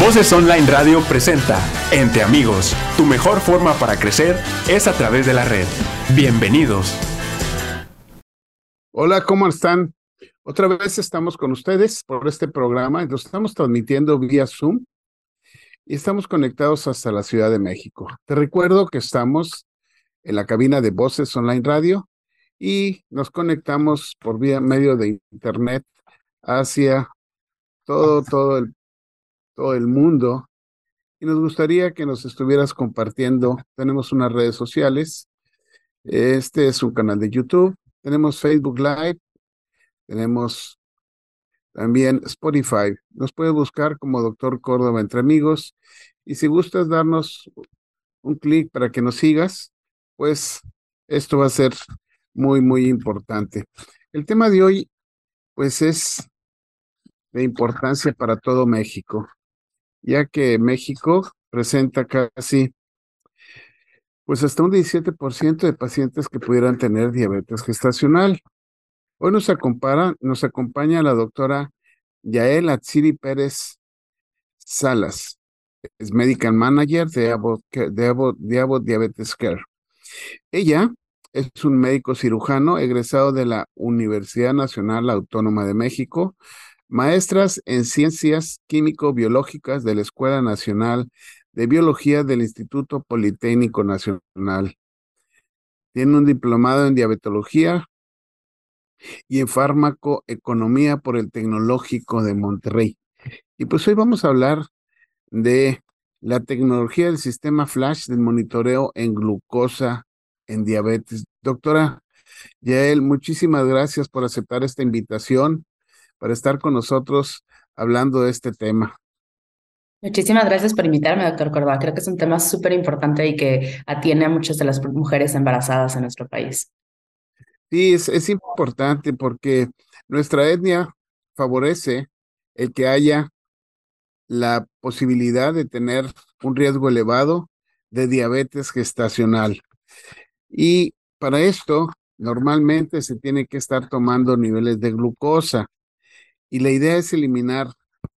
Voces Online Radio presenta Entre Amigos, tu mejor forma para crecer es a través de la red. Bienvenidos. Hola, ¿cómo están? Otra vez estamos con ustedes por este programa. Lo estamos transmitiendo vía Zoom y estamos conectados hasta la Ciudad de México. Te recuerdo que estamos en la cabina de Voces Online Radio y nos conectamos por vía medio de Internet hacia todo, todo el el mundo. Y nos gustaría que nos estuvieras compartiendo. Tenemos unas redes sociales. Este es un canal de YouTube. Tenemos Facebook Live. Tenemos también Spotify. Nos puedes buscar como Doctor Córdoba entre amigos. Y si gustas darnos un clic para que nos sigas, pues esto va a ser muy, muy importante. El tema de hoy, pues es de importancia para todo México ya que México presenta casi, pues hasta un 17% de pacientes que pudieran tener diabetes gestacional. Hoy nos, acompaña, nos acompaña la doctora Yael Atsiri Pérez Salas, es Medical Manager de Abbott, de Diabetes Care. Ella es un médico cirujano egresado de la Universidad Nacional Autónoma de México, maestras en Ciencias Químico-Biológicas de la Escuela Nacional de Biología del Instituto Politécnico Nacional. Tiene un diplomado en diabetología y en farmacoeconomía por el Tecnológico de Monterrey. Y pues hoy vamos a hablar de la tecnología del sistema flash del monitoreo en glucosa en diabetes. Doctora Yael, muchísimas gracias por aceptar esta invitación para estar con nosotros hablando de este tema. Muchísimas gracias por invitarme, doctor Córdoba. Creo que es un tema súper importante y que atiene a muchas de las mujeres embarazadas en nuestro país. Sí, es, es importante porque nuestra etnia favorece el que haya la posibilidad de tener un riesgo elevado de diabetes gestacional. Y para esto, normalmente se tiene que estar tomando niveles de glucosa y la idea es eliminar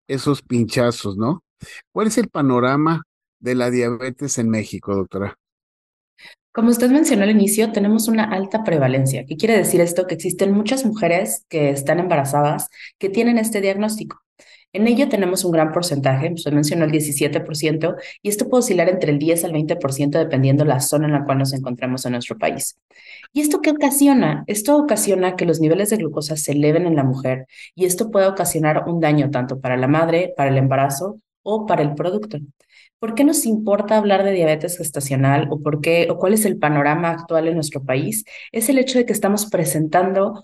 esos pinchazos, ¿no? ¿Cuál es el panorama de la diabetes en México, doctora? Como usted mencionó al inicio, tenemos una alta prevalencia. ¿Qué quiere decir esto? Que existen muchas mujeres que están embarazadas que tienen este diagnóstico. En ello tenemos un gran porcentaje, usted mencionó el 17%, y esto puede oscilar entre el 10 al 20% dependiendo la zona en la cual nos encontramos en nuestro país. ¿Y esto qué ocasiona? Esto ocasiona que los niveles de glucosa se eleven en la mujer y esto puede ocasionar un daño tanto para la madre, para el embarazo o para el producto. ¿Por qué nos importa hablar de diabetes gestacional o por qué o cuál es el panorama actual en nuestro país? Es el hecho de que estamos presentando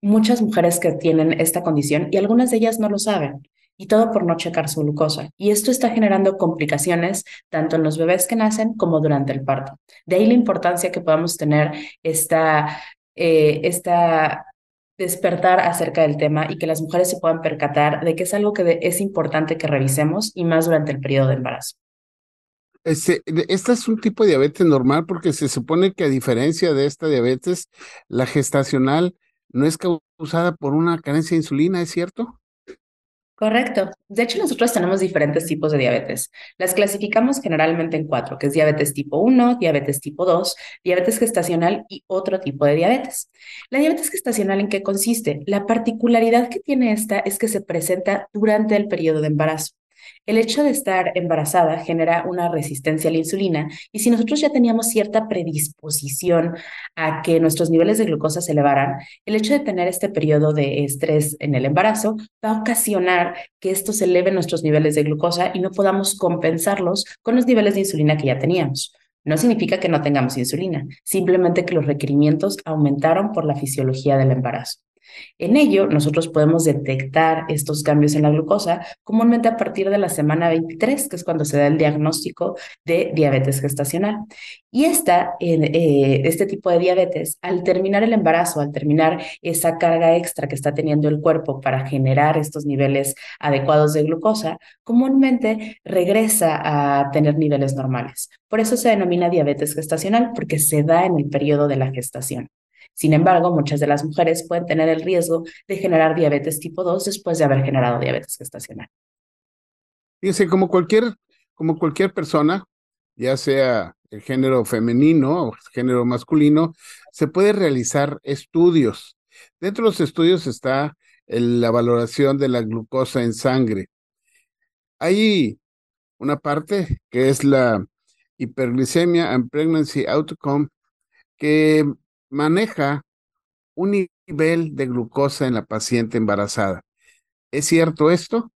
muchas mujeres que tienen esta condición y algunas de ellas no lo saben y todo por no checar su glucosa. Y esto está generando complicaciones tanto en los bebés que nacen como durante el parto. De ahí la importancia que podamos tener esta, eh, esta despertar acerca del tema y que las mujeres se puedan percatar de que es algo que es importante que revisemos y más durante el periodo de embarazo. Este, esta es un tipo de diabetes normal porque se supone que a diferencia de esta diabetes, la gestacional no es causada por una carencia de insulina, ¿es cierto? Correcto. De hecho, nosotros tenemos diferentes tipos de diabetes. Las clasificamos generalmente en cuatro, que es diabetes tipo 1, diabetes tipo 2, diabetes gestacional y otro tipo de diabetes. La diabetes gestacional, ¿en qué consiste? La particularidad que tiene esta es que se presenta durante el periodo de embarazo. El hecho de estar embarazada genera una resistencia a la insulina y si nosotros ya teníamos cierta predisposición a que nuestros niveles de glucosa se elevaran, el hecho de tener este periodo de estrés en el embarazo va a ocasionar que esto se eleve nuestros niveles de glucosa y no podamos compensarlos con los niveles de insulina que ya teníamos. No significa que no tengamos insulina, simplemente que los requerimientos aumentaron por la fisiología del embarazo. En ello, nosotros podemos detectar estos cambios en la glucosa comúnmente a partir de la semana 23, que es cuando se da el diagnóstico de diabetes gestacional. Y esta, eh, este tipo de diabetes, al terminar el embarazo, al terminar esa carga extra que está teniendo el cuerpo para generar estos niveles adecuados de glucosa, comúnmente regresa a tener niveles normales. Por eso se denomina diabetes gestacional, porque se da en el periodo de la gestación. Sin embargo, muchas de las mujeres pueden tener el riesgo de generar diabetes tipo 2 después de haber generado diabetes gestacional. Fíjense, como cualquier, como cualquier persona, ya sea el género femenino o género masculino, se puede realizar estudios. Dentro de los estudios está la valoración de la glucosa en sangre. Hay una parte que es la hiperglicemia and pregnancy outcome que maneja un nivel de glucosa en la paciente embarazada. ¿Es cierto esto?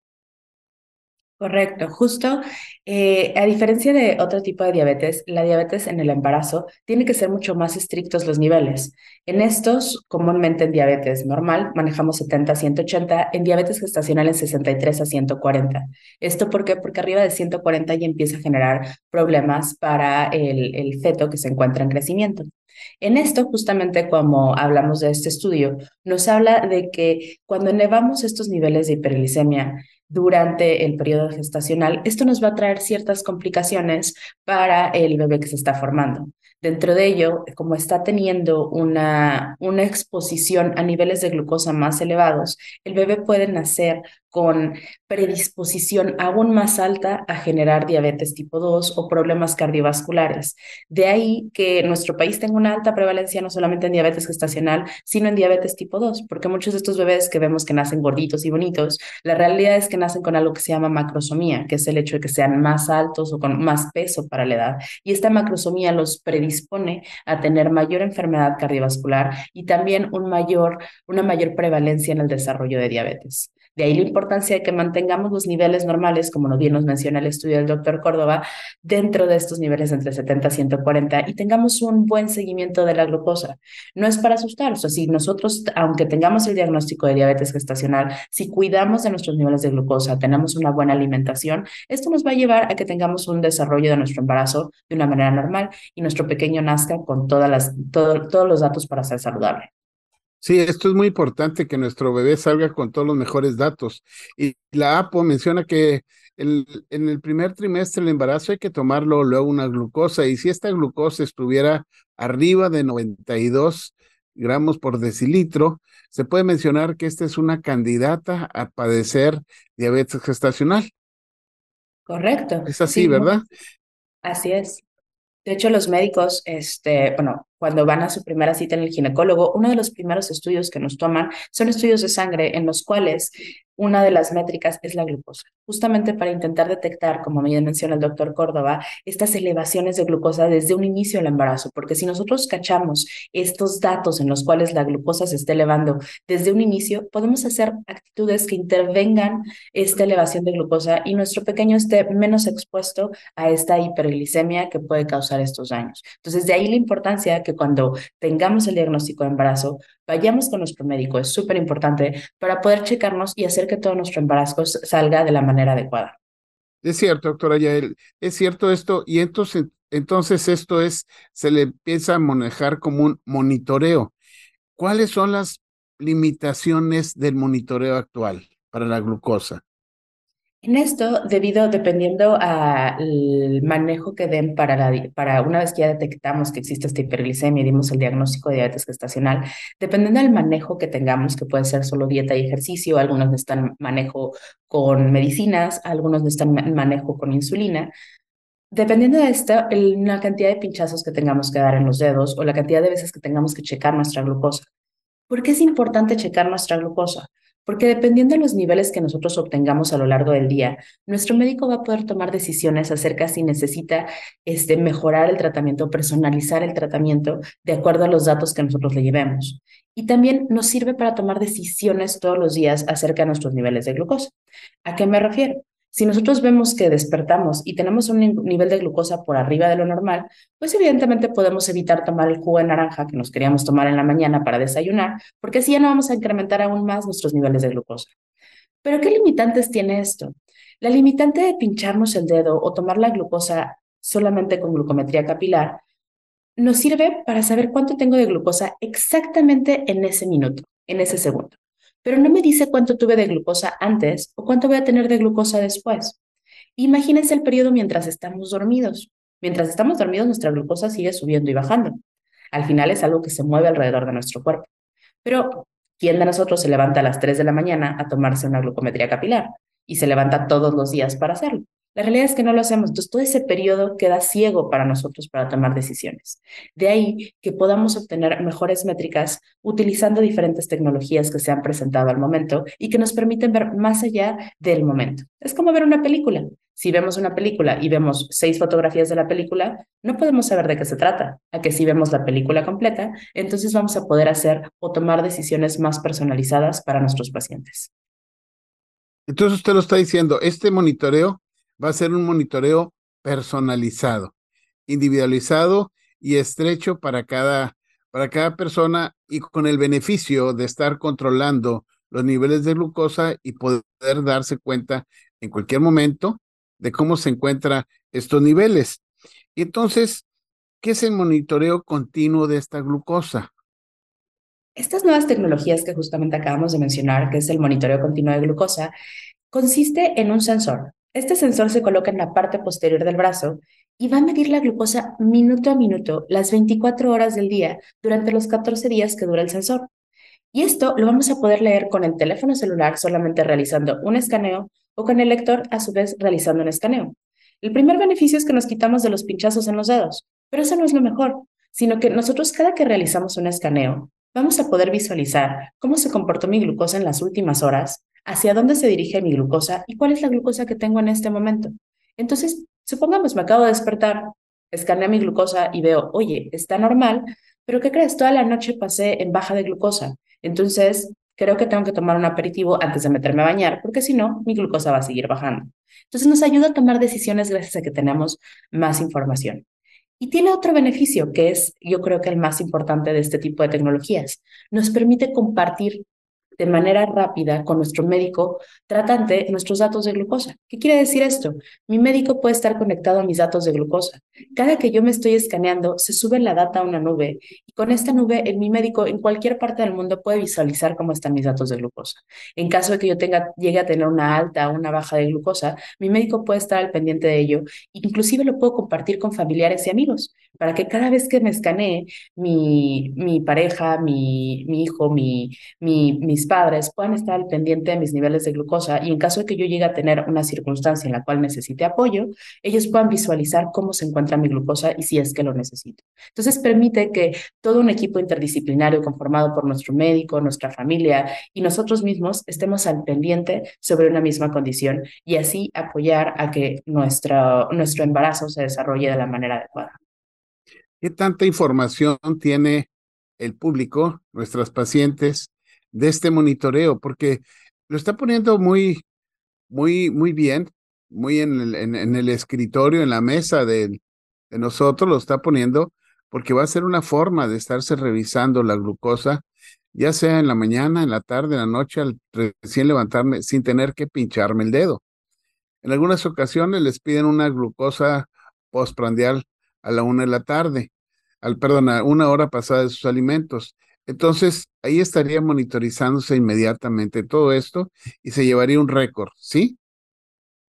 Correcto, justo eh, a diferencia de otro tipo de diabetes, la diabetes en el embarazo tiene que ser mucho más estrictos los niveles. En estos, comúnmente en diabetes normal, manejamos 70 a 180, en diabetes gestacional en 63 a 140. ¿Esto por qué? Porque arriba de 140 ya empieza a generar problemas para el, el feto que se encuentra en crecimiento. En esto, justamente como hablamos de este estudio, nos habla de que cuando elevamos estos niveles de hiperglicemia, durante el periodo gestacional, esto nos va a traer ciertas complicaciones para el bebé que se está formando. Dentro de ello, como está teniendo una, una exposición a niveles de glucosa más elevados, el bebé puede nacer con predisposición aún más alta a generar diabetes tipo 2 o problemas cardiovasculares. De ahí que nuestro país tenga una alta prevalencia no solamente en diabetes gestacional, sino en diabetes tipo 2, porque muchos de estos bebés que vemos que nacen gorditos y bonitos, la realidad es que nacen con algo que se llama macrosomía, que es el hecho de que sean más altos o con más peso para la edad. Y esta macrosomía los predispone a tener mayor enfermedad cardiovascular y también un mayor, una mayor prevalencia en el desarrollo de diabetes. De ahí la importancia de que mantengamos los niveles normales, como bien nos menciona el estudio del doctor Córdoba, dentro de estos niveles entre 70 y 140 y tengamos un buen seguimiento de la glucosa. No es para asustar, o sea, si nosotros, aunque tengamos el diagnóstico de diabetes gestacional, si cuidamos de nuestros niveles de glucosa, tenemos una buena alimentación, esto nos va a llevar a que tengamos un desarrollo de nuestro embarazo de una manera normal y nuestro pequeño nazca con todas las, todos los datos para ser saludable. Sí, esto es muy importante que nuestro bebé salga con todos los mejores datos. Y la APO menciona que el, en el primer trimestre del embarazo hay que tomarlo luego una glucosa y si esta glucosa estuviera arriba de 92 gramos por decilitro, se puede mencionar que esta es una candidata a padecer diabetes gestacional. Correcto. Es así, ¿verdad? Así es. De hecho, los médicos, este, bueno, cuando van a su primera cita en el ginecólogo, uno de los primeros estudios que nos toman son estudios de sangre en los cuales una de las métricas es la glucosa, justamente para intentar detectar, como me menciona el doctor Córdoba, estas elevaciones de glucosa desde un inicio del embarazo, porque si nosotros cachamos estos datos en los cuales la glucosa se está elevando desde un inicio, podemos hacer actitudes que intervengan esta elevación de glucosa y nuestro pequeño esté menos expuesto a esta hiperglicemia que puede causar estos daños. Entonces, de ahí la importancia que cuando tengamos el diagnóstico de embarazo, vayamos con nuestro médico, es súper importante para poder checarnos y hacer que todo nuestro embarazo salga de la manera adecuada. Es cierto, doctora Yael, es cierto esto, y entonces, entonces esto es, se le empieza a manejar como un monitoreo. ¿Cuáles son las limitaciones del monitoreo actual para la glucosa? En esto, debido, dependiendo al manejo que den para, una vez que ya detectamos que existe esta hiperglicemia y dimos el diagnóstico de diabetes gestacional, dependiendo del manejo que tengamos, que puede ser solo dieta y ejercicio, algunos necesitan manejo con medicinas, algunos necesitan manejo con insulina, Dependiendo de esto, la cantidad de pinchazos que tengamos que dar en los dedos o la cantidad de veces que tengamos que checar nuestra glucosa. ¿Por qué es importante checar nuestra glucosa? Porque dependiendo de los niveles que nosotros obtengamos a lo largo del día, nuestro médico va a poder tomar decisiones acerca si necesita este, mejorar el tratamiento, personalizar el tratamiento de acuerdo a los datos que nosotros le llevemos. Y también nos sirve para tomar decisiones todos los días acerca de nuestros niveles de glucosa. ¿A qué me refiero? Si nosotros vemos que despertamos y tenemos un nivel de glucosa por arriba de lo normal, pues evidentemente podemos evitar tomar el jugo de naranja que nos queríamos tomar en la mañana para desayunar, porque así ya no vamos a incrementar aún más nuestros niveles de glucosa. Pero ¿qué limitantes tiene esto? La limitante de pincharnos el dedo o tomar la glucosa solamente con glucometría capilar nos sirve para saber cuánto tengo de glucosa exactamente en ese minuto, en ese segundo pero no me dice cuánto tuve de glucosa antes o cuánto voy a tener de glucosa después. Imagínense el periodo mientras estamos dormidos. Mientras estamos dormidos, nuestra glucosa sigue subiendo y bajando. Al final es algo que se mueve alrededor de nuestro cuerpo. Pero, ¿quién de nosotros se levanta a las 3 de la mañana a tomarse una glucometría capilar? y se levanta todos los días para hacerlo. La realidad es que no lo hacemos, entonces todo ese periodo queda ciego para nosotros para tomar decisiones. De ahí que podamos obtener mejores métricas utilizando diferentes tecnologías que se han presentado al momento y que nos permiten ver más allá del momento. Es como ver una película. Si vemos una película y vemos seis fotografías de la película, no podemos saber de qué se trata. A que si vemos la película completa, entonces vamos a poder hacer o tomar decisiones más personalizadas para nuestros pacientes. Entonces usted lo está diciendo, este monitoreo va a ser un monitoreo personalizado, individualizado y estrecho para cada, para cada persona y con el beneficio de estar controlando los niveles de glucosa y poder darse cuenta en cualquier momento de cómo se encuentran estos niveles. Y entonces, ¿qué es el monitoreo continuo de esta glucosa? Estas nuevas tecnologías que justamente acabamos de mencionar, que es el monitoreo continuo de glucosa, consiste en un sensor este sensor se coloca en la parte posterior del brazo y va a medir la glucosa minuto a minuto, las 24 horas del día, durante los 14 días que dura el sensor. Y esto lo vamos a poder leer con el teléfono celular solamente realizando un escaneo o con el lector a su vez realizando un escaneo. El primer beneficio es que nos quitamos de los pinchazos en los dedos, pero eso no es lo mejor, sino que nosotros cada que realizamos un escaneo vamos a poder visualizar cómo se comportó mi glucosa en las últimas horas, hacia dónde se dirige mi glucosa y cuál es la glucosa que tengo en este momento. Entonces, supongamos, me acabo de despertar, escaneo mi glucosa y veo, oye, está normal, pero ¿qué crees? Toda la noche pasé en baja de glucosa. Entonces, creo que tengo que tomar un aperitivo antes de meterme a bañar, porque si no, mi glucosa va a seguir bajando. Entonces, nos ayuda a tomar decisiones gracias a que tenemos más información. Y tiene otro beneficio, que es, yo creo que el más importante de este tipo de tecnologías. Nos permite compartir de manera rápida con nuestro médico tratante nuestros datos de glucosa. ¿Qué quiere decir esto? Mi médico puede estar conectado a mis datos de glucosa. Cada que yo me estoy escaneando, se sube la data a una nube y con esta nube, en mi médico en cualquier parte del mundo puede visualizar cómo están mis datos de glucosa. En caso de que yo tenga, llegue a tener una alta o una baja de glucosa, mi médico puede estar al pendiente de ello. Inclusive lo puedo compartir con familiares y amigos para que cada vez que me escanee mi, mi pareja, mi, mi hijo, mi, mi, mis padres puedan estar al pendiente de mis niveles de glucosa y en caso de que yo llegue a tener una circunstancia en la cual necesite apoyo, ellos puedan visualizar cómo se encuentra mi glucosa y si es que lo necesito. Entonces permite que todo un equipo interdisciplinario conformado por nuestro médico, nuestra familia y nosotros mismos estemos al pendiente sobre una misma condición y así apoyar a que nuestro, nuestro embarazo se desarrolle de la manera adecuada. ¿Qué tanta información tiene el público, nuestras pacientes, de este monitoreo? Porque lo está poniendo muy, muy, muy bien, muy en el, en, el escritorio, en la mesa de, de nosotros, lo está poniendo, porque va a ser una forma de estarse revisando la glucosa, ya sea en la mañana, en la tarde, en la noche, al recién levantarme, sin tener que pincharme el dedo. En algunas ocasiones les piden una glucosa postprandial a la una de la tarde, al, perdón, a una hora pasada de sus alimentos. Entonces, ahí estaría monitorizándose inmediatamente todo esto y se llevaría un récord, ¿sí?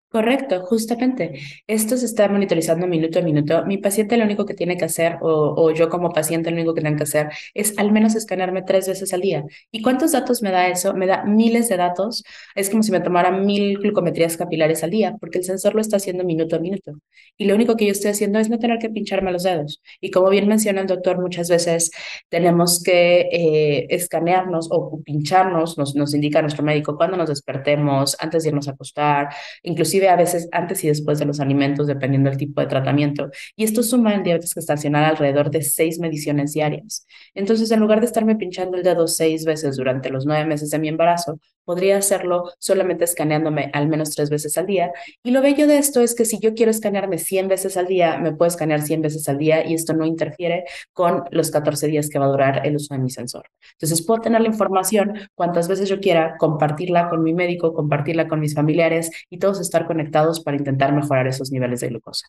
Correcto, justamente. Esto se está monitorizando minuto a minuto. Mi paciente lo único que tiene que hacer, o, yo como paciente lo único que tengo que hacer, es al menos escanearme tres veces al día. ¿Y cuántos datos me da eso? Me da miles de datos. Es como si me tomara mil glucometrías capilares al día, porque el sensor lo está haciendo minuto a minuto. Y lo único que yo estoy haciendo es no tener que pincharme los dedos. Y como bien menciona el doctor, muchas veces tenemos que eh, escanearnos o pincharnos, nos, nos indica nuestro médico cuando nos despertemos, antes de irnos a acostar, inclusive a veces antes y después de los alimentos, dependiendo del tipo de tratamiento. Y esto suma en diabetes gestacional alrededor de seis mediciones diarias. Entonces, en lugar de estarme pinchando el dedo seis veces durante los nueve meses de mi embarazo, podría hacerlo solamente escaneándome al menos tres veces al día. Y lo bello de esto es que si yo quiero escanearme 100 veces al día, me puedo escanear 100 veces al día y esto no interfiere con los 14 días que va a durar el uso de mi sensor. Entonces puedo tener la información cuantas veces yo quiera, compartirla con mi médico, compartirla con mis familiares y todos estar conectados para intentar mejorar esos niveles de glucosa.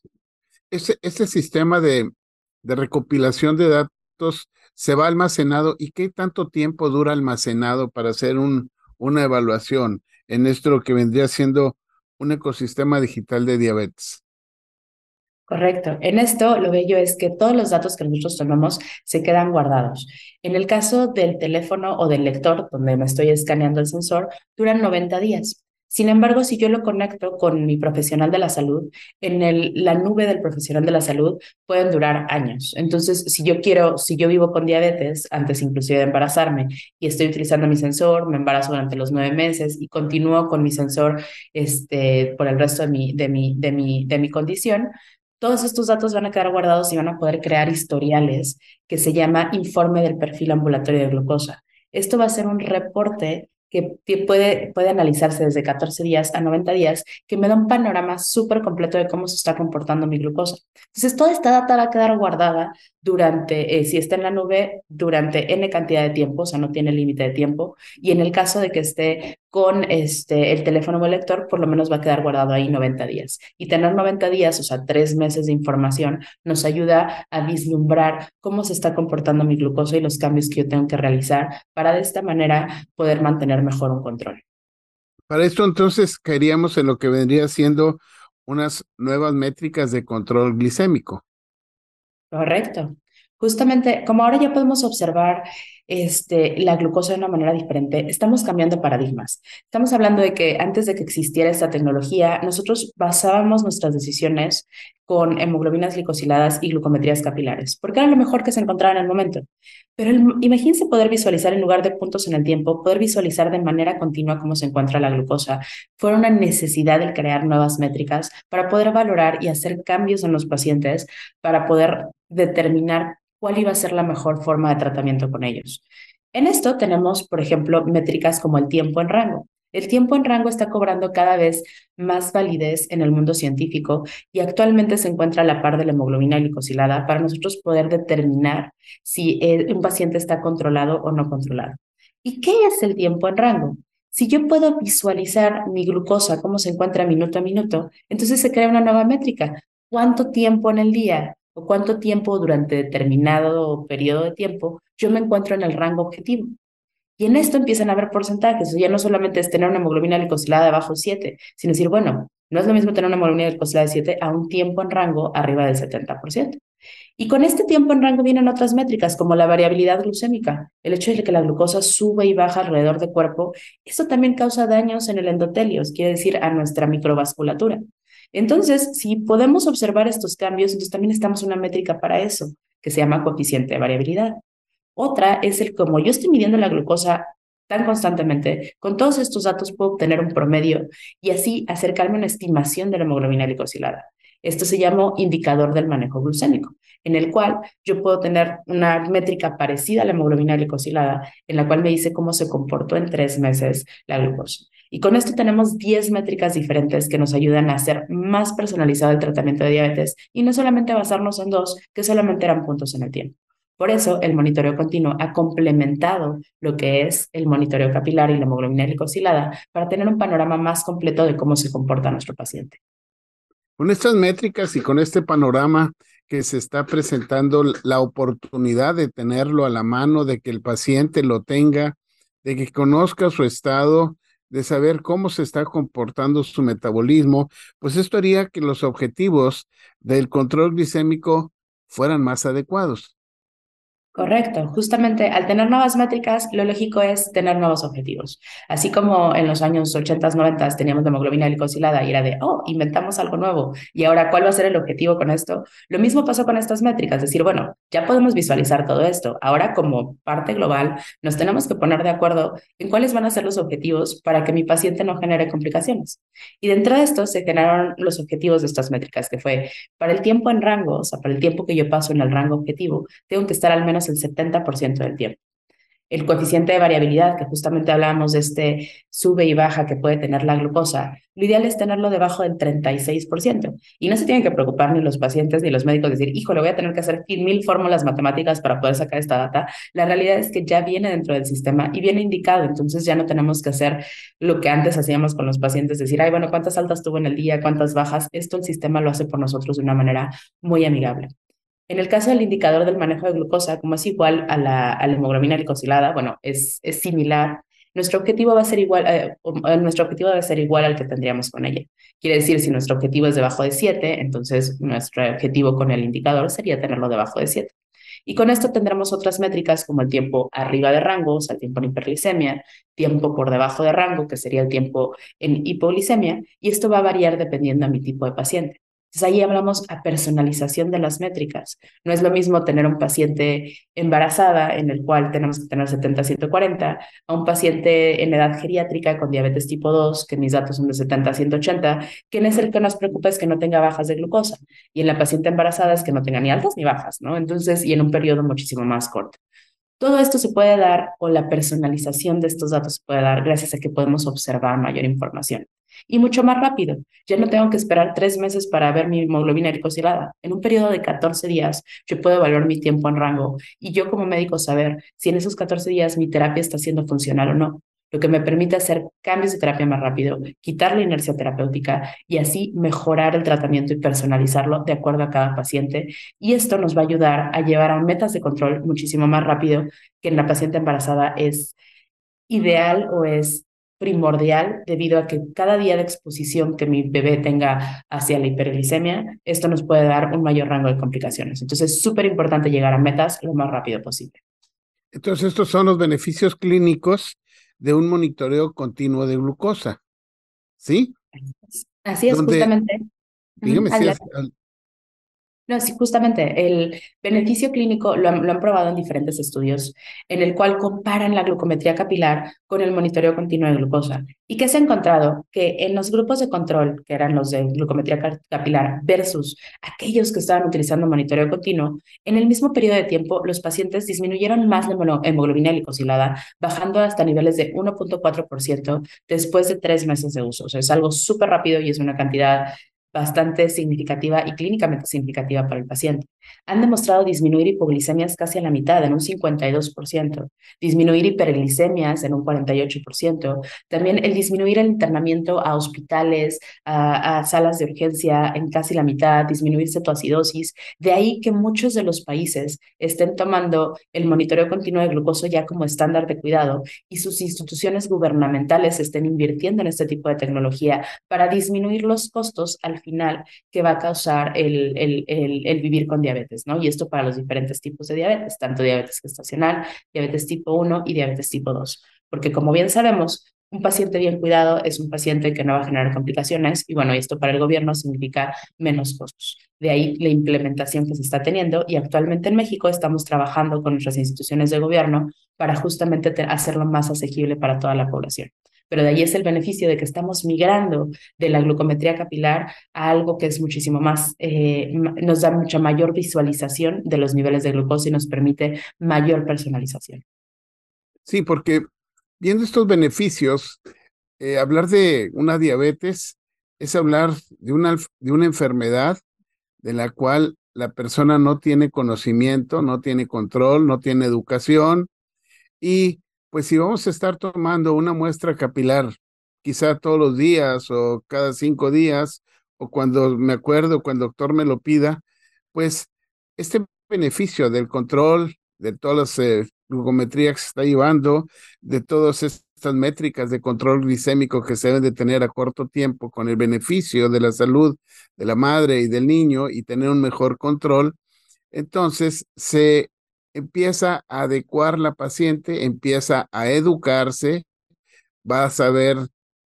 Ese, ese sistema de, de recopilación de datos se va almacenado y qué tanto tiempo dura almacenado para hacer un, una evaluación en esto que vendría siendo un ecosistema digital de diabetes. Correcto. En esto lo bello es que todos los datos que nosotros tomamos se quedan guardados. En el caso del teléfono o del lector, donde me estoy escaneando el sensor, duran 90 días. Sin embargo, si yo lo conecto con mi profesional de la salud, en la nube del profesional de la salud pueden durar años. Entonces, si yo quiero, si yo vivo con diabetes, antes inclusive de embarazarme, y estoy utilizando mi sensor, me embarazo durante los nueve meses y continúo con mi sensor este, por el resto de mi, de mi, de mi, de mi condición, todos estos datos van a quedar guardados y van a poder crear historiales que se llama informe del perfil ambulatorio de glucosa. Esto va a ser un reporte que puede, puede analizarse desde 14 días a 90 días, que me da un panorama súper completo de cómo se está comportando mi glucosa. Entonces, toda esta data va a quedar guardada durante, eh, si está en la nube, durante N cantidad de tiempo, o sea, no tiene límite de tiempo, y en el caso de que esté con este, el teléfono o el lector, por lo menos va a quedar guardado ahí 90 días. Y tener 90 días, o sea, tres meses de información, nos ayuda a vislumbrar cómo se está comportando mi glucosa y los cambios que yo tengo que realizar para de esta manera poder mantener mejor un control. Para esto entonces caeríamos en lo que vendría siendo unas nuevas métricas de control glicémico. Correcto. Justamente, como ahora ya podemos observar este, la glucosa de una manera diferente, estamos cambiando paradigmas. Estamos hablando de que antes de que existiera esta tecnología, nosotros basábamos nuestras decisiones con hemoglobinas glicosiladas y glucometrías capilares, porque era lo mejor que se encontraba en el momento. Pero imagínense poder visualizar en lugar de puntos en el tiempo, poder visualizar de manera continua cómo se encuentra la glucosa. Fue una necesidad de crear nuevas métricas para poder valorar y hacer cambios en los pacientes, para poder determinar cuál iba a ser la mejor forma de tratamiento con ellos. En esto tenemos, por ejemplo, métricas como el tiempo en rango. El tiempo en rango está cobrando cada vez más validez en el mundo científico y actualmente se encuentra a la par de la hemoglobina glicosilada para nosotros poder determinar si un paciente está controlado o no controlado. ¿Y qué es el tiempo en rango? Si yo puedo visualizar mi glucosa, cómo se encuentra minuto a minuto, entonces se crea una nueva métrica. ¿Cuánto tiempo en el día? O cuánto tiempo durante determinado periodo de tiempo yo me encuentro en el rango objetivo. Y en esto empiezan a haber porcentajes. ya no solamente es tener una hemoglobina glicosilada debajo de 7, sino decir, bueno, no es lo mismo tener una hemoglobina glicosilada de 7 a un tiempo en rango arriba del 70%. Y con este tiempo en rango vienen otras métricas como la variabilidad glucémica, el hecho de que la glucosa sube y baja alrededor del cuerpo. Esto también causa daños en el endotelio, quiere decir a nuestra microvasculatura. Entonces, si podemos observar estos cambios, entonces también estamos una métrica para eso, que se llama coeficiente de variabilidad. Otra es el como yo estoy midiendo la glucosa tan constantemente, con todos estos datos puedo obtener un promedio y así acercarme a una estimación de la hemoglobina glicosilada. Esto se llama indicador del manejo glucémico, en el cual yo puedo tener una métrica parecida a la hemoglobina glicosilada, en la cual me dice cómo se comportó en tres meses la glucosa. Y con esto tenemos 10 métricas diferentes que nos ayudan a hacer más personalizado el tratamiento de diabetes y no solamente basarnos en dos que solamente eran puntos en el tiempo. Por eso, el monitoreo continuo ha complementado lo que es el monitoreo capilar y la hemoglobina glicosilada para tener un panorama más completo de cómo se comporta nuestro paciente. Con estas métricas y con este panorama que se está presentando, la oportunidad de tenerlo a la mano, de que el paciente lo tenga, de que conozca su estado, de saber cómo se está comportando su metabolismo, pues esto haría que los objetivos del control glicémico fueran más adecuados. Correcto. Justamente al tener nuevas métricas, lo lógico es tener nuevos objetivos. Así como en los años 80, 90 teníamos hemoglobina glicosilada y era de, oh, inventamos algo nuevo. Y ahora, ¿cuál va a ser el objetivo con esto? Lo mismo pasó con estas métricas. Decir, bueno, ya podemos visualizar todo esto. Ahora, como parte global, nos tenemos que poner de acuerdo en cuáles van a ser los objetivos para que mi paciente no genere complicaciones. Y dentro de esto se generaron los objetivos de estas métricas, que fue para el tiempo en rango, o sea, para el tiempo que yo paso en el rango objetivo, tengo que estar al menos el 70% del tiempo. El coeficiente de variabilidad, que justamente hablábamos de este sube y baja que puede tener la glucosa, lo ideal es tenerlo debajo del 36%. Y no se tienen que preocupar ni los pacientes ni los médicos decir, hijo, le voy a tener que hacer mil fórmulas matemáticas para poder sacar esta data. La realidad es que ya viene dentro del sistema y viene indicado. Entonces ya no tenemos que hacer lo que antes hacíamos con los pacientes, decir, ay, bueno, ¿cuántas altas tuvo en el día? ¿Cuántas bajas? Esto el sistema lo hace por nosotros de una manera muy amigable. En el caso del indicador del manejo de glucosa, como es igual a la, hemoglobina glicosilada, bueno, es, similar. Nuestro objetivo va a ser igual, eh, eh, nuestro objetivo debe ser igual al que tendríamos con ella. Quiere decir, si nuestro objetivo es debajo de 7, entonces nuestro objetivo con el indicador sería tenerlo debajo de 7. Y con esto tendremos otras métricas como el tiempo arriba de rango, el tiempo en hiperglicemia, tiempo por debajo de rango, que sería el tiempo en hipoglicemia, y esto va a variar dependiendo a mi tipo de paciente. Entonces ahí hablamos a personalización de las métricas. No es lo mismo tener un paciente embarazada en el cual tenemos que tener 70-140 a un paciente en edad geriátrica con diabetes tipo 2, que mis datos son de 70-180, que es el que nos preocupa es que no tenga bajas de glucosa. Y en la paciente embarazada es que no tenga ni altas ni bajas, ¿no? Entonces, y en un periodo muchísimo más corto. Todo esto se puede dar o la personalización de estos datos se puede dar gracias a que podemos observar mayor información y mucho más rápido. Ya no tengo que esperar tres meses para ver mi hemoglobina glicosilada. En un periodo de 14 días, yo puedo evaluar mi tiempo en rango y yo como médico saber si en esos 14 días mi terapia está siendo funcional o no lo que me permite hacer cambios de terapia más rápido, quitar la inercia terapéutica y así mejorar el tratamiento y personalizarlo de acuerdo a cada paciente. Y esto nos va a ayudar a llevar a metas de control muchísimo más rápido que en la paciente embarazada es ideal o es primordial debido a que cada día de exposición que mi bebé tenga hacia la hiperglicemia, esto nos puede dar un mayor rango de complicaciones. Entonces es súper importante llegar a metas lo más rápido posible. Entonces estos son los beneficios clínicos de un monitoreo continuo de glucosa. ¿Sí? Así es, justamente. Dígame si no, sí, justamente el beneficio clínico lo han, probado en diferentes estudios, en el cual comparan la glucometría capilar con el monitoreo continuo de glucosa. ¿Y qué se ha encontrado? Que en los grupos de control, que eran los de glucometría capilar, versus aquellos que estaban utilizando monitoreo continuo, en el mismo periodo de tiempo, los pacientes disminuyeron más la hemoglobina glicosilada, bajando hasta niveles de 1.4% después de tres meses de uso. O sea, es algo súper rápido y es una cantidad bastante significativa y clínicamente significativa para el paciente. Han demostrado disminuir hipoglicemias casi a la mitad, en un 52%, disminuir hiperglicemias en un 48%, también el disminuir el internamiento a hospitales, a, salas de urgencia en casi la mitad, disminuir cetoacidosis. De ahí que muchos de los países estén tomando el monitoreo continuo de glucosa ya como estándar de cuidado y sus instituciones gubernamentales estén invirtiendo en este tipo de tecnología para disminuir los costos al final que va a causar el, el, el, vivir con diabetes, ¿no? Y esto para los diferentes tipos de diabetes, tanto diabetes gestacional, diabetes tipo 1 y diabetes tipo 2. Porque como bien sabemos, un paciente bien cuidado es un paciente que no va a generar complicaciones y bueno, esto para el gobierno significa menos costos. De ahí la implementación que se está teniendo y actualmente en México estamos trabajando con nuestras instituciones de gobierno para justamente hacerlo más asequible para toda la población pero de ahí es el beneficio de que estamos migrando de la glucometría capilar a algo que es muchísimo más, eh, nos da mucha mayor visualización de los niveles de glucosa y nos permite mayor personalización. Sí, porque viendo estos beneficios, eh, hablar de una diabetes es hablar de una, de una enfermedad de la cual la persona no tiene conocimiento, no tiene control, no tiene educación y pues si vamos a estar tomando una muestra capilar, quizá todos los días o cada cinco días, o cuando me acuerdo, cuando el doctor me lo pida, pues este beneficio del control de todas las eh, glucometrías que se está llevando, de todas estas métricas de control glicémico que se deben de tener a corto tiempo con el beneficio de la salud de la madre y del niño y tener un mejor control, entonces se empieza a adecuar la paciente, empieza a educarse, va a saber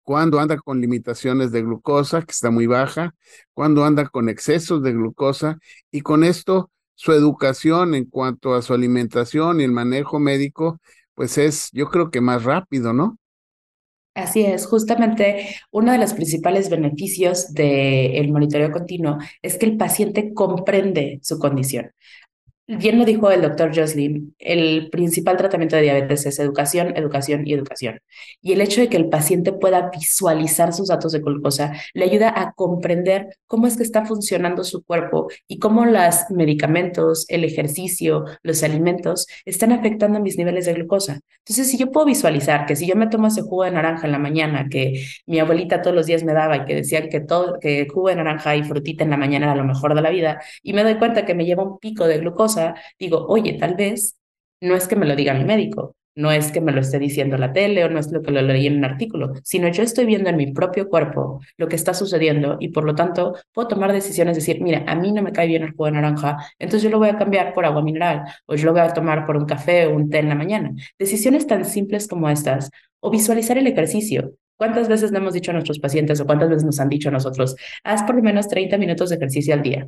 cuándo anda con limitaciones de glucosa, que está muy baja, cuándo anda con excesos de glucosa, y con esto su educación en cuanto a su alimentación y el manejo médico, pues es, yo creo que más rápido, ¿no? Así es, justamente uno de los principales beneficios del monitoreo continuo es que el paciente comprende su condición. Bien lo dijo el doctor Joslin, el principal tratamiento de diabetes es educación, educación y educación. Y el hecho de que el paciente pueda visualizar sus datos de glucosa le ayuda a comprender cómo es que está funcionando su cuerpo y cómo los medicamentos, el ejercicio, los alimentos están afectando mis niveles de glucosa. Entonces, si yo puedo visualizar que si yo me tomo ese jugo de naranja en la mañana que mi abuelita todos los días me daba y que decían que todo que jugo de naranja y frutita en la mañana era lo mejor de la vida y me doy cuenta que me lleva un pico de glucosa digo, oye, tal vez no es que me lo diga mi médico, No es que me lo esté diciendo la tele o no es lo que lo leí en un artículo, sino yo estoy viendo en mi propio cuerpo lo que está sucediendo y por lo tanto puedo tomar decisiones, decir, mira, a mí no me cae bien el jugo de naranja, entonces yo lo voy a cambiar por agua mineral o yo lo voy a tomar por un café o un té en la mañana. Decisiones tan simples como estas o visualizar el ejercicio. ¿Cuántas veces le hemos dicho a nuestros pacientes o cuántas veces nos han dicho a nosotros, haz por lo menos 30 minutos de ejercicio al día?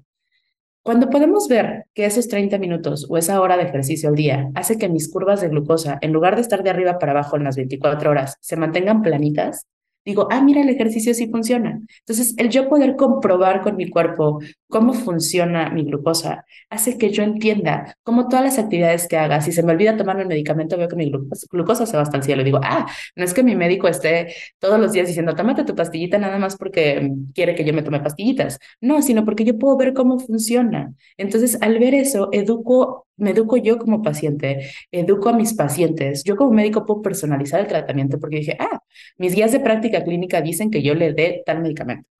Cuando podemos ver que esos 30 minutos o esa hora de ejercicio al día hace que mis curvas de glucosa, en lugar de estar de arriba para abajo en las 24 horas, se mantengan planitas, digo, ah, mira, el ejercicio sí funciona. Entonces, el yo poder comprobar con mi cuerpo cómo funciona mi glucosa hace que yo entienda cómo todas las actividades que haga, si se me olvida tomarme el medicamento, veo que mi glucosa, se va hasta el cielo. Y digo, ah, no es que mi médico esté todos los días diciendo, tómate tu pastillita nada más porque quiere que yo me tome pastillitas. No, sino porque yo puedo ver cómo funciona. Entonces, al ver eso, educo me educo yo como paciente, educo a mis pacientes. Yo como médico puedo personalizar el tratamiento porque dije, ah, mis guías de práctica clínica dicen que yo le dé tal medicamento.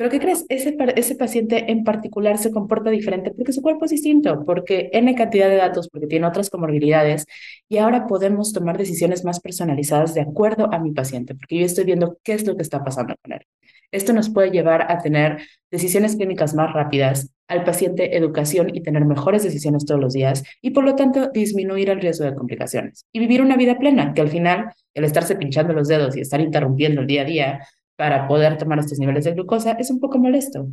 Pero ¿qué crees? Ese, ese paciente en particular se comporta diferente porque su cuerpo es distinto, porque N cantidad de datos, porque tiene otras comorbilidades y ahora podemos tomar decisiones más personalizadas de acuerdo a mi paciente, porque yo estoy viendo qué es lo que está pasando con él. Esto nos puede llevar a tener decisiones clínicas más rápidas, al paciente educación y tener mejores decisiones todos los días y por lo tanto disminuir el riesgo de complicaciones y vivir una vida plena, que al final el estarse pinchando los dedos y estar interrumpiendo el día a día para poder tomar estos niveles de glucosa es un poco molesto.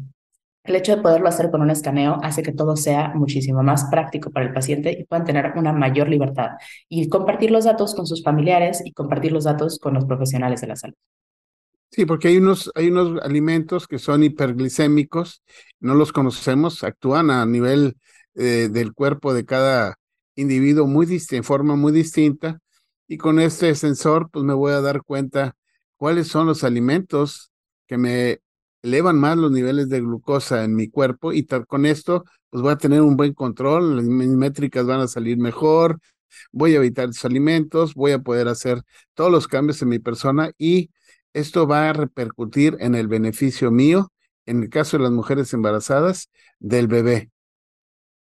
El hecho de poderlo hacer con un escaneo hace que todo sea muchísimo más práctico para el paciente y puedan tener una mayor libertad y compartir los datos con sus familiares y compartir los datos con los profesionales de la salud. Sí, porque hay unos, hay unos alimentos que son hiperglicémicos, no los conocemos, actúan a nivel eh, del cuerpo de cada individuo muy en forma muy distinta, y con este sensor, pues me voy a dar cuenta cuáles son los alimentos que me elevan más los niveles de glucosa en mi cuerpo, y con esto, pues voy a tener un buen control, mis métricas van a salir mejor, voy a evitar esos alimentos, voy a poder hacer todos los cambios en mi persona y esto va a repercutir en el beneficio mío, en el caso de las mujeres embarazadas, del bebé.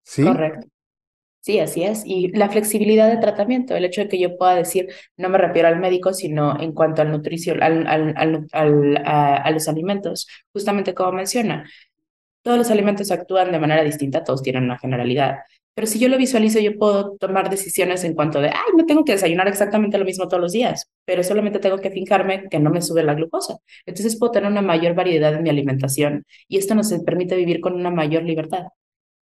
¿Sí? Correcto. Sí, así es. Y la flexibilidad de tratamiento, el hecho de que yo pueda decir, no me refiero al médico, sino en cuanto al nutrición, al, al, al, a, a los alimentos, justamente como menciona, todos los alimentos actúan de manera distinta, todos tienen una generalidad. Pero si yo lo visualizo, yo puedo tomar decisiones en cuanto de, ay, no tengo que desayunar exactamente lo mismo todos los días, pero solamente tengo que fijarme que no me sube la glucosa. Entonces puedo tener una mayor variedad en mi alimentación y esto nos permite vivir con una mayor libertad.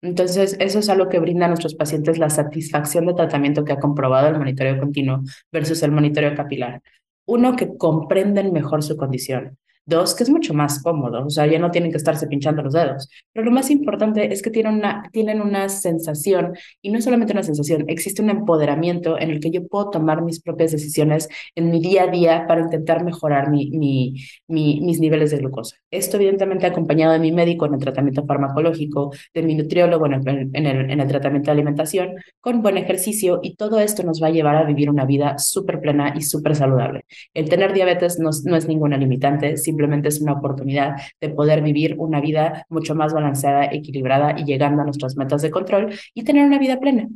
Entonces, eso es algo que brinda a nuestros pacientes la satisfacción de tratamiento que ha comprobado el monitoreo continuo versus el monitoreo capilar. Uno, que comprenden mejor su condición. Dos, que es mucho más cómodo, o sea, ya no tienen que estarse pinchando los dedos. Pero lo más importante es que tienen una, tienen una sensación, y no solamente una sensación, existe un empoderamiento en el que yo puedo tomar mis propias decisiones en mi día a día para intentar mejorar mi, mi, mis niveles de glucosa. Esto evidentemente acompañado de mi médico en el tratamiento farmacológico, de mi nutriólogo en el, en el, en el tratamiento de alimentación, con buen ejercicio, y todo esto nos va a llevar a vivir una vida súper plena y súper saludable. El tener diabetes no, no es ninguna limitante, simplemente es una oportunidad de poder vivir una vida mucho más balanceada, equilibrada y llegando a nuestras metas de control y tener una vida plena.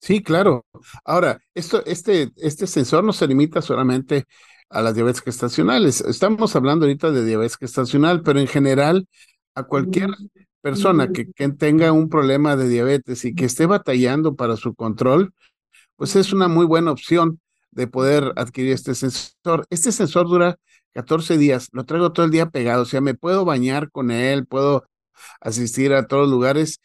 Sí, claro. Ahora, esto, este, este sensor no se limita solamente a las diabetes gestacionales. Estamos hablando ahorita de diabetes gestacional, pero en general a cualquier persona que, que, tenga un problema de diabetes y que esté batallando para su control, pues es una muy buena opción de poder adquirir este sensor. Este sensor dura 14 días, lo traigo todo el día pegado, o sea, me puedo bañar con él, puedo asistir a todos lugares,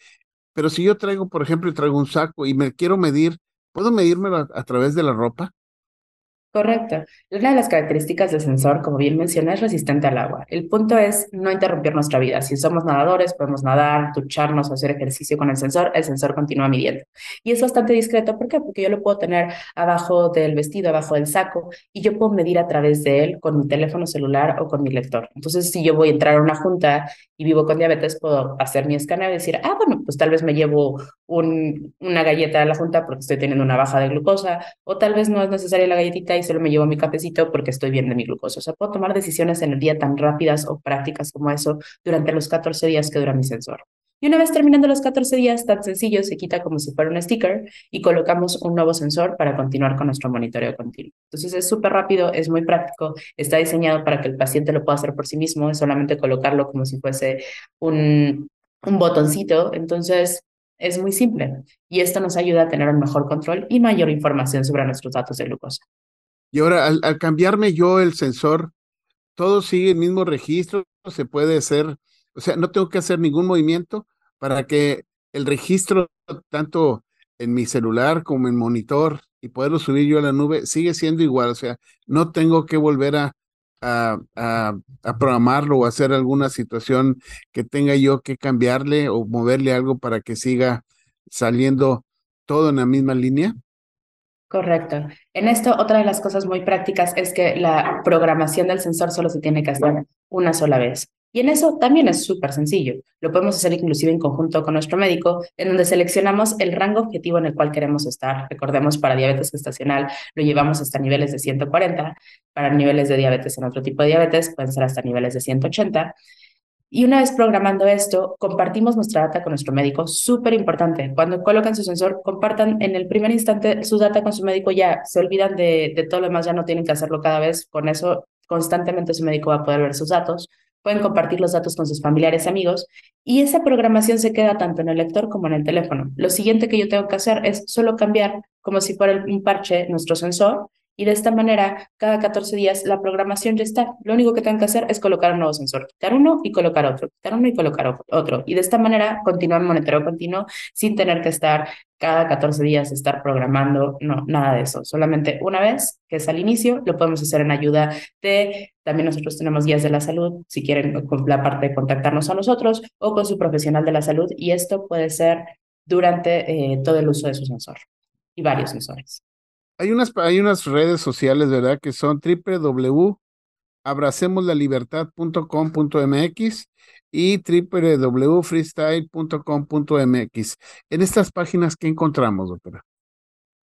pero si yo traigo, por ejemplo, y traigo un saco y me quiero medir, ¿puedo medírmelo a través de la ropa? Correcto. Una de las características del sensor, como bien mencioné, es resistente al agua. El punto es no interrumpir nuestra vida. Si somos nadadores, podemos nadar, ducharnos, hacer ejercicio con el sensor, el sensor continúa midiendo. Y es bastante discreto. ¿Por qué? Porque yo lo puedo tener abajo del vestido, abajo del saco, y yo puedo medir a través de él con mi teléfono celular o con mi lector. Entonces, si yo voy a entrar a una junta y vivo con diabetes, puedo hacer mi escáner y decir, ah, bueno, pues tal vez me llevo un, una galleta a la junta porque estoy teniendo una baja de glucosa, o tal vez no es necesaria la galletita y solo me llevo mi cafecito porque estoy bien de mi glucosa. O sea, puedo tomar decisiones en el día tan rápidas o prácticas como eso durante los 14 días que dura mi sensor. Y una vez terminando los 14 días, tan sencillo, se quita como si fuera un sticker y colocamos un nuevo sensor para continuar con nuestro monitoreo continuo. Entonces es súper rápido, es muy práctico, está diseñado para que el paciente lo pueda hacer por sí mismo, es solamente colocarlo como si fuese un, un botoncito. Entonces es muy simple y esto nos ayuda a tener un mejor control y mayor información sobre nuestros datos de glucosa. Y ahora, al, al cambiarme yo el sensor, todo sigue el mismo registro, se puede hacer o sea, no tengo que hacer ningún movimiento para que el registro, tanto en mi celular como en monitor, y poderlo subir yo a la nube, sigue siendo igual. O sea, no tengo que volver a, a, a, programarlo o hacer alguna situación que tenga yo que cambiarle o moverle algo para que siga saliendo todo en la misma línea. Correcto. En esto, otra de las cosas muy prácticas es que la programación del sensor solo se tiene que hacer una sola vez. Y en eso también es súper sencillo. Lo podemos hacer inclusive en conjunto con nuestro médico, en donde seleccionamos el rango objetivo en el cual queremos estar. Recordemos, para diabetes gestacional lo llevamos hasta niveles de 140, para niveles de diabetes en otro tipo de diabetes pueden ser hasta niveles de 180. Y una vez programando esto, compartimos nuestra data con nuestro médico, súper importante. Cuando colocan su sensor, compartan en el primer instante su data con su médico, ya se olvidan de, de todo lo demás, ya no tienen que hacerlo cada vez. Con eso, constantemente su médico va a poder ver sus datos pueden compartir los datos con sus familiares y amigos y esa programación se queda tanto en el lector como en el teléfono. Lo siguiente que yo tengo que hacer es solo cambiar como si fuera un parche nuestro sensor y de esta manera, cada 14 días la programación ya está. Lo único que tengo que hacer es colocar un nuevo sensor, quitar uno y colocar otro, quitar uno y colocar otro. Y de esta manera continuar monitoreo continuo sin tener que estar cada 14 días estar programando, no, nada de eso. Solamente una vez, que es al inicio, lo podemos hacer en ayuda de, también nosotros tenemos guías de la salud, si quieren la parte de contactarnos a nosotros o con su profesional de la salud. Y esto puede ser durante eh, todo el uso de su sensor y varios sensores. Hay unas, hay unas redes sociales, ¿verdad? Que son www.abracemoslalibertad.com.mx y www.freestyle.com.mx. En estas páginas, ¿qué encontramos, doctora?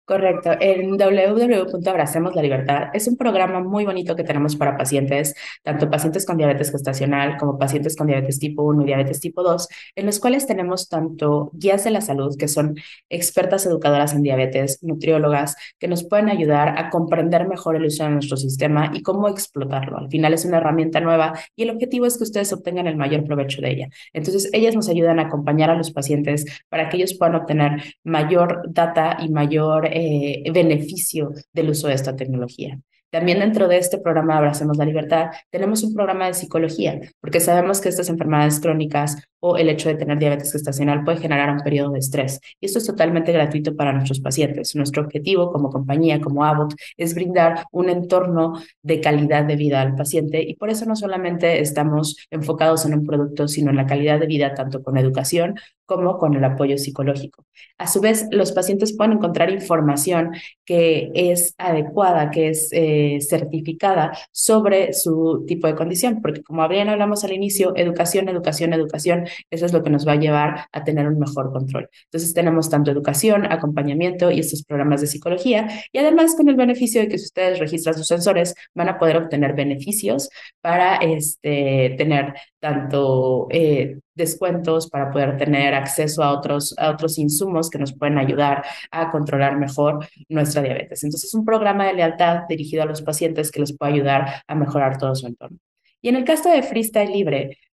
Correcto. En www.abracemos libertad es un programa muy bonito que tenemos para pacientes, tanto pacientes con diabetes gestacional como pacientes con diabetes tipo 1 y diabetes tipo 2, en los cuales tenemos tanto guías de la salud, que son expertas educadoras en diabetes, nutriólogas, que nos pueden ayudar a comprender mejor el uso de nuestro sistema y cómo explotarlo. Al final es una herramienta nueva y el objetivo es que ustedes obtengan el mayor provecho de ella. Entonces, ellas nos ayudan a acompañar a los pacientes para que ellos puedan obtener mayor data y mayor eh, beneficio del uso de esta tecnología. También dentro de este programa Abracemos la Libertad tenemos un programa de psicología, porque sabemos que estas enfermedades crónicas o el hecho de tener diabetes gestacional puede generar un periodo de estrés. Y esto es totalmente gratuito para nuestros pacientes. Nuestro objetivo como compañía, como Abbott, es brindar un entorno de calidad de vida al paciente y por eso no solamente estamos enfocados en un producto, sino en la calidad de vida tanto con educación como con el apoyo psicológico. A su vez, los pacientes pueden encontrar información que es adecuada, que es eh, certificada sobre su tipo de condición, porque como bien hablamos al inicio, educación, educación, educación, eso es lo que nos va a llevar a tener un mejor control. Entonces tenemos tanto educación, acompañamiento y estos programas de psicología, y además con el beneficio de que si ustedes registran sus sensores, van a poder obtener beneficios para este, tener tanto eh, descuentos para poder tener acceso a otros, a otros insumos que nos pueden ayudar a controlar mejor nuestra diabetes. Entonces, es un programa de lealtad dirigido a los pacientes que les puede ayudar a mejorar todo su entorno. Y en el caso de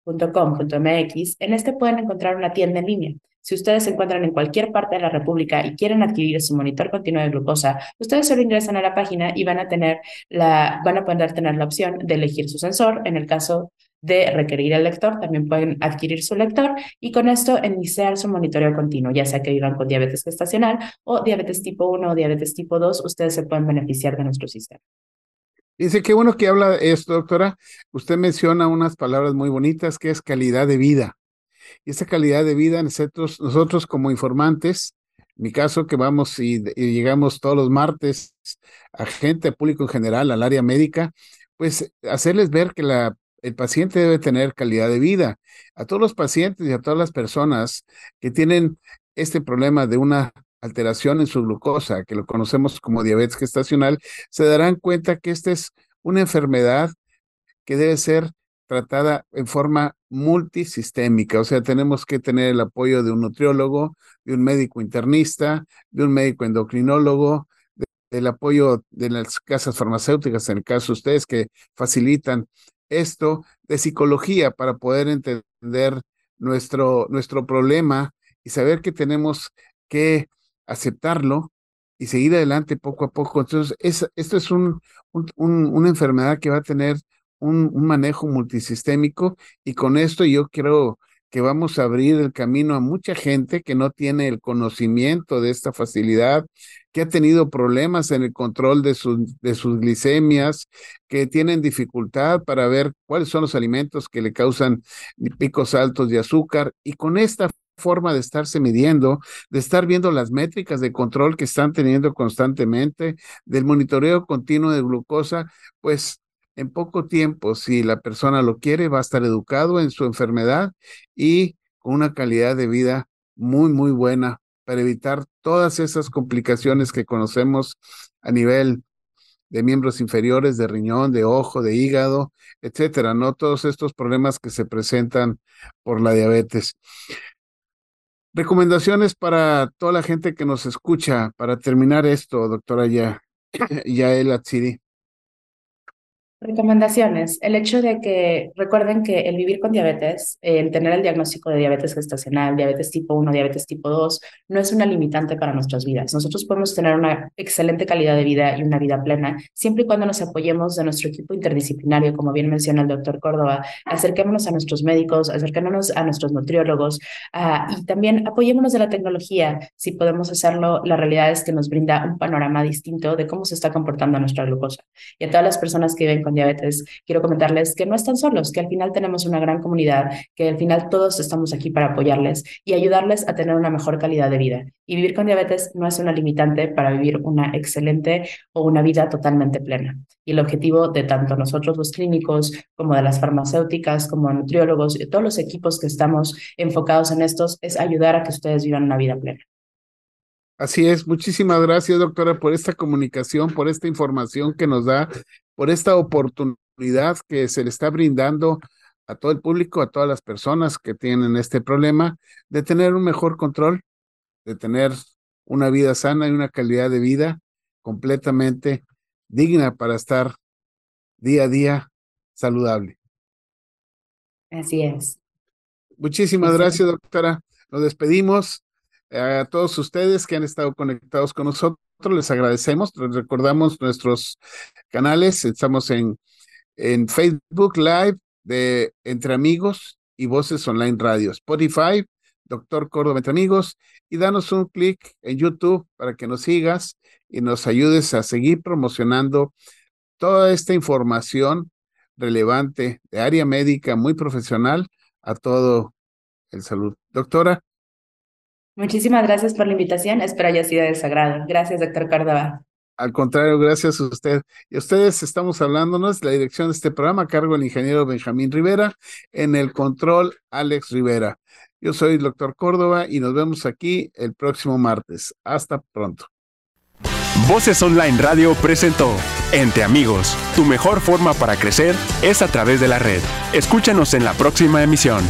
freestylelibre.com.mx, en este pueden encontrar una tienda en línea. Si ustedes se encuentran en cualquier parte de la República y quieren adquirir su monitor continuo de glucosa, ustedes solo ingresan a la página y van a tener la, van a poder tener la opción de elegir su sensor. En el caso de requerir el lector, también pueden adquirir su lector y con esto iniciar su monitoreo continuo, ya sea que vivan con diabetes gestacional o diabetes tipo 1 o diabetes tipo 2, ustedes se pueden beneficiar de nuestro sistema. Dice, qué bueno que habla esto, doctora. Usted menciona unas palabras muy bonitas que es calidad de vida. Y esa calidad de vida, nosotros, nosotros como informantes, en mi caso que vamos y, y llegamos todos los martes a gente, público en general, al área médica, pues hacerles ver que la el paciente debe tener calidad de vida. A todos los pacientes y a todas las personas que tienen este problema de una alteración en su glucosa, que lo conocemos como diabetes gestacional, se darán cuenta que esta es una enfermedad que debe ser tratada en forma multisistémica, o sea, tenemos que tener el apoyo de un nutriólogo, de un médico internista, de un médico endocrinólogo, del apoyo de las casas farmacéuticas, en el caso de ustedes que facilitan esto, de psicología para poder entender nuestro, nuestro problema y saber que tenemos que aceptarlo y seguir adelante poco a poco. Entonces, esto es un, una enfermedad que va a tener un, manejo multisistémico y con esto yo creo que vamos a abrir el camino a mucha gente que no tiene el conocimiento de esta facilidad, que ha tenido problemas en el control de, de sus glicemias, que tienen dificultad para ver cuáles son los alimentos que le causan picos altos de azúcar y con esta forma de estarse midiendo, de estar viendo las métricas de control que están teniendo constantemente, del monitoreo continuo de glucosa, pues en poco tiempo, si la persona lo quiere, va a estar educado en su enfermedad y con una calidad de vida muy, muy buena para evitar todas esas complicaciones que conocemos a nivel de miembros inferiores, de riñón, de ojo, de hígado, etcétera, ¿no? Todos estos problemas que se presentan por la diabetes. Recomendaciones para toda la gente que nos escucha para terminar esto, doctora Ya, Yael Atsiri. Recomendaciones. El hecho de que recuerden que el vivir con diabetes, el tener el diagnóstico de diabetes gestacional, diabetes tipo 1, diabetes tipo 2, no es una limitante para nuestras vidas. Nosotros podemos tener una excelente calidad de vida y una vida plena, siempre y cuando nos apoyemos de nuestro equipo interdisciplinario, como bien menciona el doctor Córdoba, acerquémonos a nuestros médicos, acerquémonos a nuestros nutriólogos uh, y también apoyémonos de la tecnología. Si podemos hacerlo, la realidad es que nos brinda un panorama distinto de cómo se está comportando nuestra glucosa. Y a todas las personas que viven con diabetes, quiero comentarles que no están solos, que al final tenemos una gran comunidad, que al final todos estamos aquí para apoyarles y ayudarles a tener una mejor calidad de vida. Y vivir con diabetes no es una limitante para vivir una excelente o una vida totalmente plena. Y el objetivo de tanto nosotros los clínicos como de las farmacéuticas, como nutriólogos y todos los equipos que estamos enfocados en estos es ayudar a que ustedes vivan una vida plena. Así es, muchísimas gracias doctora por esta comunicación, por esta información que nos da, por esta oportunidad que se le está brindando a todo el público, a todas las personas que tienen este problema, de tener un mejor control, de tener una vida sana y una calidad de vida completamente digna para estar día a día saludable. Así es. Muchísimas gracias, doctora. Nos despedimos. A todos ustedes que han estado conectados con nosotros, les agradecemos. Les recordamos nuestros canales. Estamos en, en Facebook Live de Entre Amigos y Voces Online Radio, Spotify, Doctor Córdoba Entre Amigos, y danos un clic en YouTube para que nos sigas y nos ayudes a seguir promocionando toda esta información relevante de área médica muy profesional a todo el salud. Doctora, Muchísimas gracias por la invitación. Espero haya sido de sagrado. Gracias, doctor Córdoba. Al contrario, gracias a usted. Y a ustedes estamos hablándonos de la dirección de este programa a cargo del ingeniero Benjamín Rivera, en el control Alex Rivera. Yo soy el doctor Córdoba y nos vemos aquí el próximo martes. Hasta pronto. Voces Online Radio presentó Entre Amigos. Tu mejor forma para crecer es a través de la red. Escúchanos en la próxima emisión.